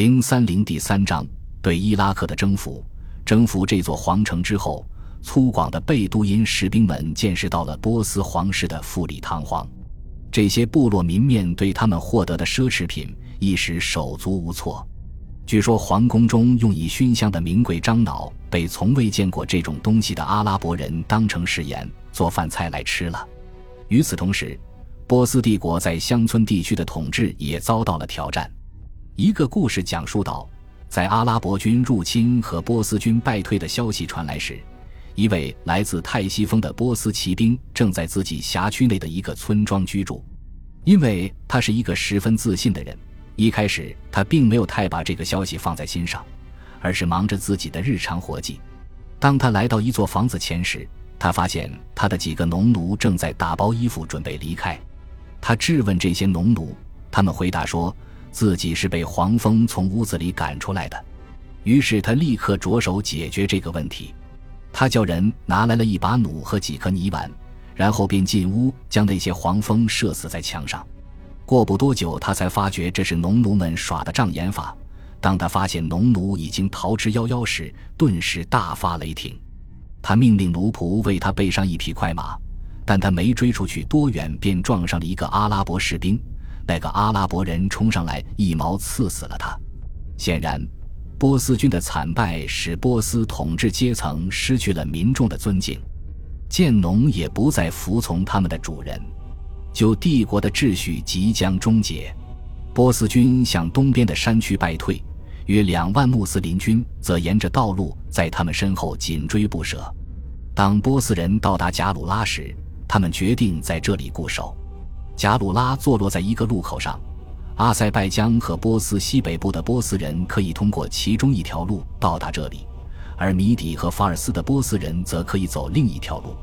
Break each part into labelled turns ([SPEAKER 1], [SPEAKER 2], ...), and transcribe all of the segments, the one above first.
[SPEAKER 1] 零三零第三章对伊拉克的征服。征服这座皇城之后，粗犷的贝都因士兵们见识到了波斯皇室的富丽堂皇。这些部落民面对他们获得的奢侈品一时手足无措。据说皇宫中用以熏香的名贵樟脑被从未见过这种东西的阿拉伯人当成食盐做饭菜来吃了。与此同时，波斯帝国在乡村地区的统治也遭到了挑战。一个故事讲述道，在阿拉伯军入侵和波斯军败退的消息传来时，一位来自泰西峰的波斯骑兵正在自己辖区内的一个村庄居住。因为他是一个十分自信的人，一开始他并没有太把这个消息放在心上，而是忙着自己的日常活计。当他来到一座房子前时，他发现他的几个农奴正在打包衣服准备离开。他质问这些农奴，他们回答说。自己是被黄蜂从屋子里赶出来的，于是他立刻着手解决这个问题。他叫人拿来了一把弩和几颗泥丸，然后便进屋将那些黄蜂射死在墙上。过不多久，他才发觉这是农奴们耍的障眼法。当他发现农奴已经逃之夭夭时，顿时大发雷霆。他命令奴仆为他备上一匹快马，但他没追出去多远，便撞上了一个阿拉伯士兵。那个阿拉伯人冲上来，一矛刺死了他。显然，波斯军的惨败使波斯统治阶层失去了民众的尊敬，贱农也不再服从他们的主人，就帝国的秩序即将终结。波斯军向东边的山区败退，约两万穆斯林军则沿着道路在他们身后紧追不舍。当波斯人到达贾鲁拉时，他们决定在这里固守。贾鲁拉坐落在一个路口上，阿塞拜疆和波斯西北部的波斯人可以通过其中一条路到达这里，而米底和法尔斯的波斯人则可以走另一条路。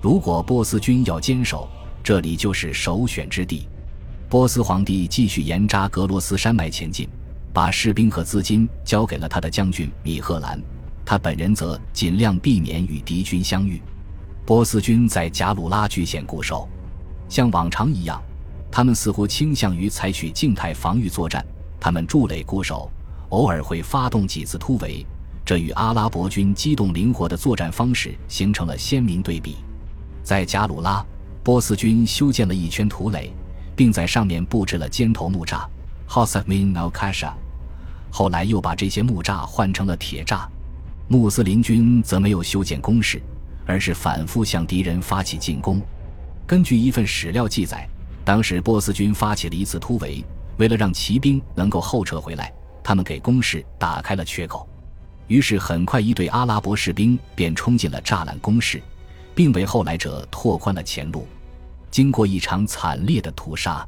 [SPEAKER 1] 如果波斯军要坚守，这里就是首选之地。波斯皇帝继续沿扎格罗斯山脉前进，把士兵和资金交给了他的将军米赫兰，他本人则尽量避免与敌军相遇。波斯军在贾鲁拉据线固守。像往常一样，他们似乎倾向于采取静态防御作战。他们筑垒固守，偶尔会发动几次突围，这与阿拉伯军机动灵活的作战方式形成了鲜明对比。在贾鲁拉，波斯军修建了一圈土垒，并在上面布置了尖头木栅 （House of Min al Kasha）。后来又把这些木栅换成了铁栅。穆斯林军则没有修建工事，而是反复向敌人发起进攻。根据一份史料记载，当时波斯军发起了一次突围，为了让骑兵能够后撤回来，他们给工事打开了缺口。于是，很快一队阿拉伯士兵便冲进了栅栏工事，并为后来者拓宽了前路。经过一场惨烈的屠杀，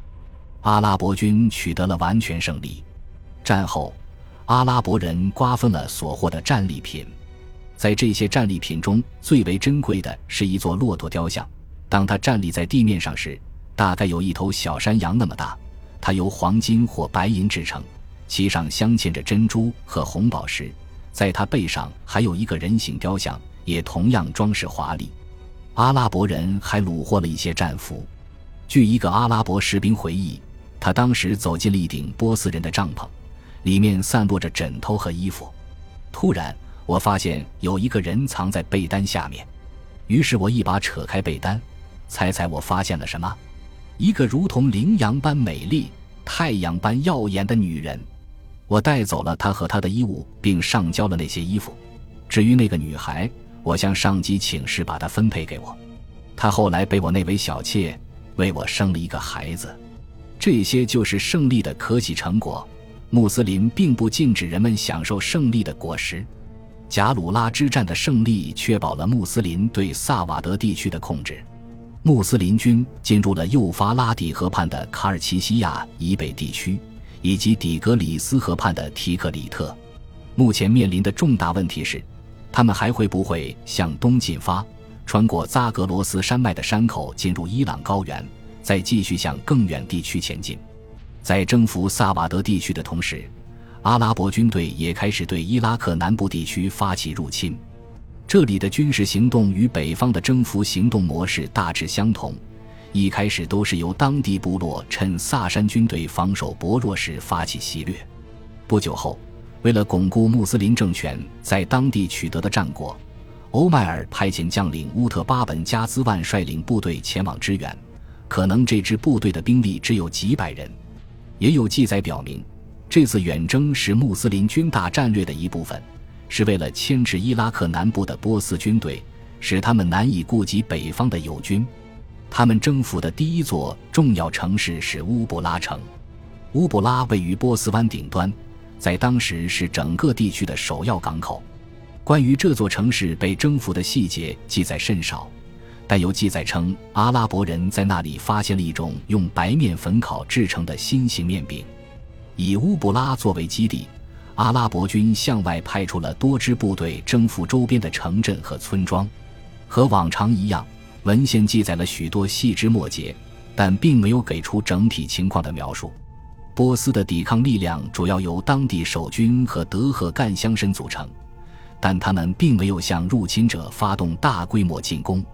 [SPEAKER 1] 阿拉伯军取得了完全胜利。战后，阿拉伯人瓜分了所获的战利品，在这些战利品中最为珍贵的是一座骆驼雕像。当他站立在地面上时，大概有一头小山羊那么大。它由黄金或白银制成，其上镶嵌着珍珠和红宝石。在它背上还有一个人形雕像，也同样装饰华丽。阿拉伯人还虏获了一些战俘。据一个阿拉伯士兵回忆，他当时走进了一顶波斯人的帐篷，里面散落着枕头和衣服。突然，我发现有一个人藏在被单下面，于是我一把扯开被单。猜猜我发现了什么？一个如同羚羊般美丽、太阳般耀眼的女人。我带走了她和她的衣物，并上交了那些衣服。至于那个女孩，我向上级请示，把她分配给我。她后来被我那位小妾为我生了一个孩子。这些就是胜利的可喜成果。穆斯林并不禁止人们享受胜利的果实。贾鲁拉之战的胜利确保了穆斯林对萨瓦德地区的控制。穆斯林军进入了幼发拉底河畔的卡尔奇西亚以北地区，以及底格里斯河畔的提克里特。目前面临的重大问题是，他们还会不会向东进发，穿过扎格罗斯山脉的山口进入伊朗高原，再继续向更远地区前进？在征服萨瓦德地区的同时，阿拉伯军队也开始对伊拉克南部地区发起入侵。这里的军事行动与北方的征服行动模式大致相同，一开始都是由当地部落趁萨珊军队防守薄弱时发起袭掠。不久后，为了巩固穆斯林政权在当地取得的战果，欧迈尔派遣将领乌特巴本加兹万率领部队前往支援。可能这支部队的兵力只有几百人。也有记载表明，这次远征是穆斯林军大战略的一部分，是为了牵制伊拉克南部的波斯军队，使他们难以顾及北方的友军。他们征服的第一座重要城市是乌布拉城。乌布拉位于波斯湾顶端，在当时是整个地区的首要港口。关于这座城市被征服的细节记载甚少。但有记载称，阿拉伯人在那里发现了一种用白面粉烤制成的新型面饼。以乌布拉作为基地，阿拉伯军向外派出了多支部队征服周边的城镇和村庄。和往常一样，文献记载了许多细枝末节，但并没有给出整体情况的描述。波斯的抵抗力量主要由当地守军和德赫干乡绅组成，但他们并没有向入侵者发动大规模进攻。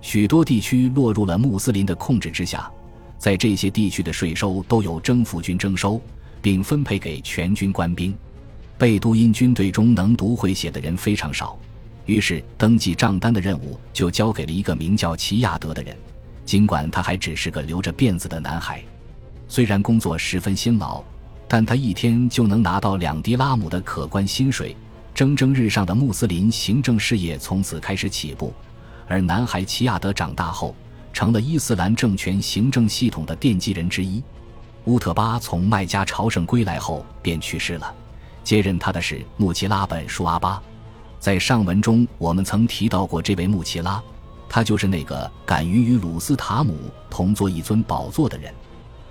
[SPEAKER 1] 许多地区落入了穆斯林的控制之下，在这些地区的税收都由征服军征收，并分配给全军官兵。贝都因军队中能读会写的人非常少，于是登记账单的任务就交给了一个名叫齐亚德的人。尽管他还只是个留着辫子的男孩，虽然工作十分辛劳，但他一天就能拿到两迪拉姆的可观薪水。蒸蒸日上的穆斯林行政事业从此开始起步。而男孩齐亚德长大后，成了伊斯兰政权行政系统的奠基人之一。乌特巴从麦加朝圣归来后便去世了，接任他的是穆奇拉本舒阿巴。在上文中，我们曾提到过这位穆奇拉，他就是那个敢于与鲁斯塔姆同坐一尊宝座的人。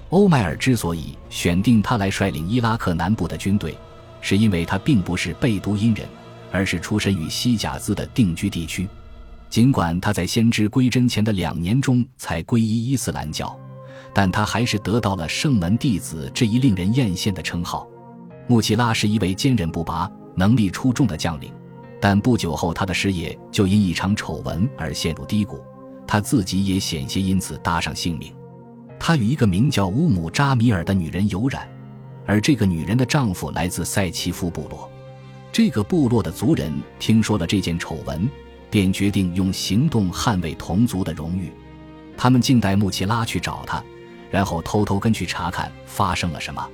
[SPEAKER 1] 欧迈尔之所以选定他来率领伊拉克南部的军队，是因为他并不是贝都因人，而是出身于西甲兹的定居地区。尽管他在先知归真前的两年中才皈依伊斯兰教，但他还是得到了圣门弟子这一令人艳羡的称号。穆奇拉是一位坚韧不拔、能力出众的将领，但不久后他的事业就因一场丑闻而陷入低谷，他自己也险些因此搭上性命。他与一个名叫乌姆扎米尔的女人有染，而这个女人的丈夫来自塞奇夫部落。这个部落的族人听说了这件丑闻。便决定用行动捍卫同族的荣誉。他们静待穆奇拉去找他，然后偷偷跟去查看发生了什么。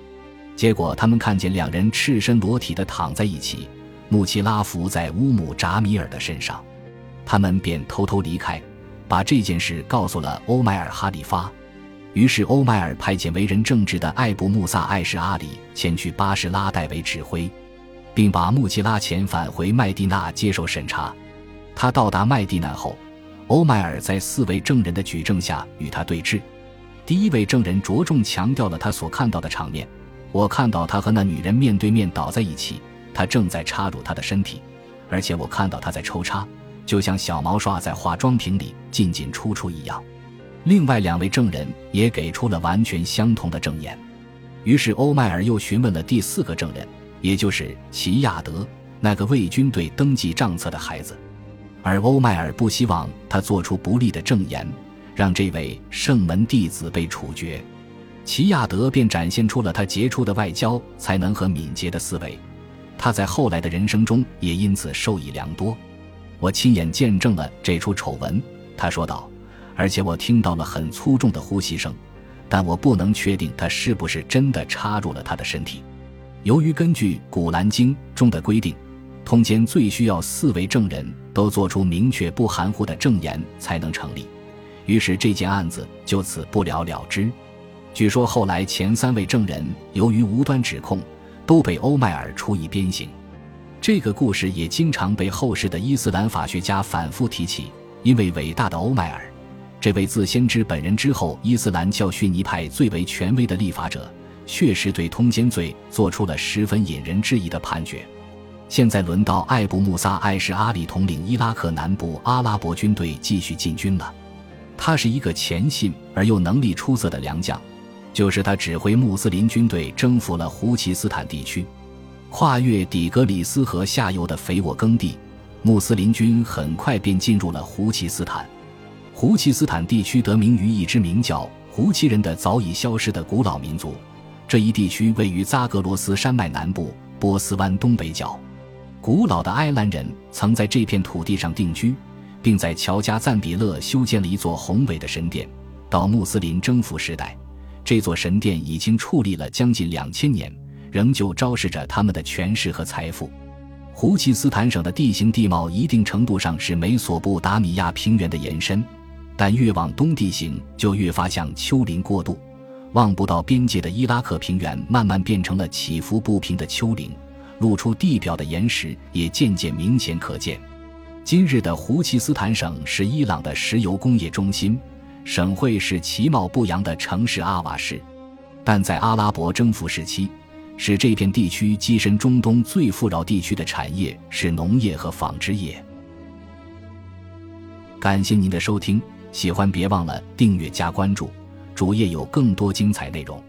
[SPEAKER 1] 结果他们看见两人赤身裸体的躺在一起，穆奇拉伏在乌姆扎米尔的身上。他们便偷偷离开，把这件事告诉了欧麦尔哈里发。于是欧麦尔派遣为人正直的艾布穆萨艾什阿里前去巴士拉代为指挥，并把穆奇拉遣返回麦地那接受审查。他到达麦地那后，欧麦尔在四位证人的举证下与他对峙。第一位证人着重强调了他所看到的场面：我看到他和那女人面对面倒在一起，他正在插入她的身体，而且我看到他在抽插，就像小毛刷在化妆瓶里进进出出一样。另外两位证人也给出了完全相同的证言。于是欧迈尔又询问了第四个证人，也就是齐亚德，那个为军队登记账册的孩子。而欧迈尔不希望他做出不利的证言，让这位圣门弟子被处决。齐亚德便展现出了他杰出的外交才能和敏捷的思维，他在后来的人生中也因此受益良多。我亲眼见证了这出丑闻，他说道，而且我听到了很粗重的呼吸声，但我不能确定他是不是真的插入了他的身体。由于根据《古兰经》中的规定。通奸最需要四位证人都做出明确不含糊的证言才能成立，于是这件案子就此不了了之。据说后来前三位证人由于无端指控，都被欧迈尔处以鞭刑。这个故事也经常被后世的伊斯兰法学家反复提起，因为伟大的欧迈尔，这位自先知本人之后伊斯兰教逊尼派最为权威的立法者，确实对通奸罪做出了十分引人质疑的判决。现在轮到艾布穆萨艾什阿里统领伊拉克南部阿拉伯军队继续进军了。他是一个虔信而又能力出色的良将，就是他指挥穆斯林军队征服了胡奇斯坦地区，跨越底格里斯河下游的肥沃耕地。穆斯林军很快便进入了胡奇斯坦。胡奇斯坦地区得名于一支名叫胡奇人的早已消失的古老民族。这一地区位于扎格罗斯山脉南部，波斯湾东北角。古老的埃兰人曾在这片土地上定居，并在乔加赞比勒修建了一座宏伟的神殿。到穆斯林征服时代，这座神殿已经矗立了将近两千年，仍旧昭示着他们的权势和财富。胡奇斯坦省的地形地貌一定程度上是美索不达米亚平原的延伸，但越往东地形就越发向丘陵过渡。望不到边界的伊拉克平原慢慢变成了起伏不平的丘陵，露出地表的岩石也渐渐明显可见。今日的胡奇斯坦省是伊朗的石油工业中心，省会是其貌不扬的城市阿瓦市，但在阿拉伯征服时期。使这片地区跻身中东最富饶地区的产业是农业和纺织业。感谢您的收听，喜欢别忘了订阅加关注，主页有更多精彩内容。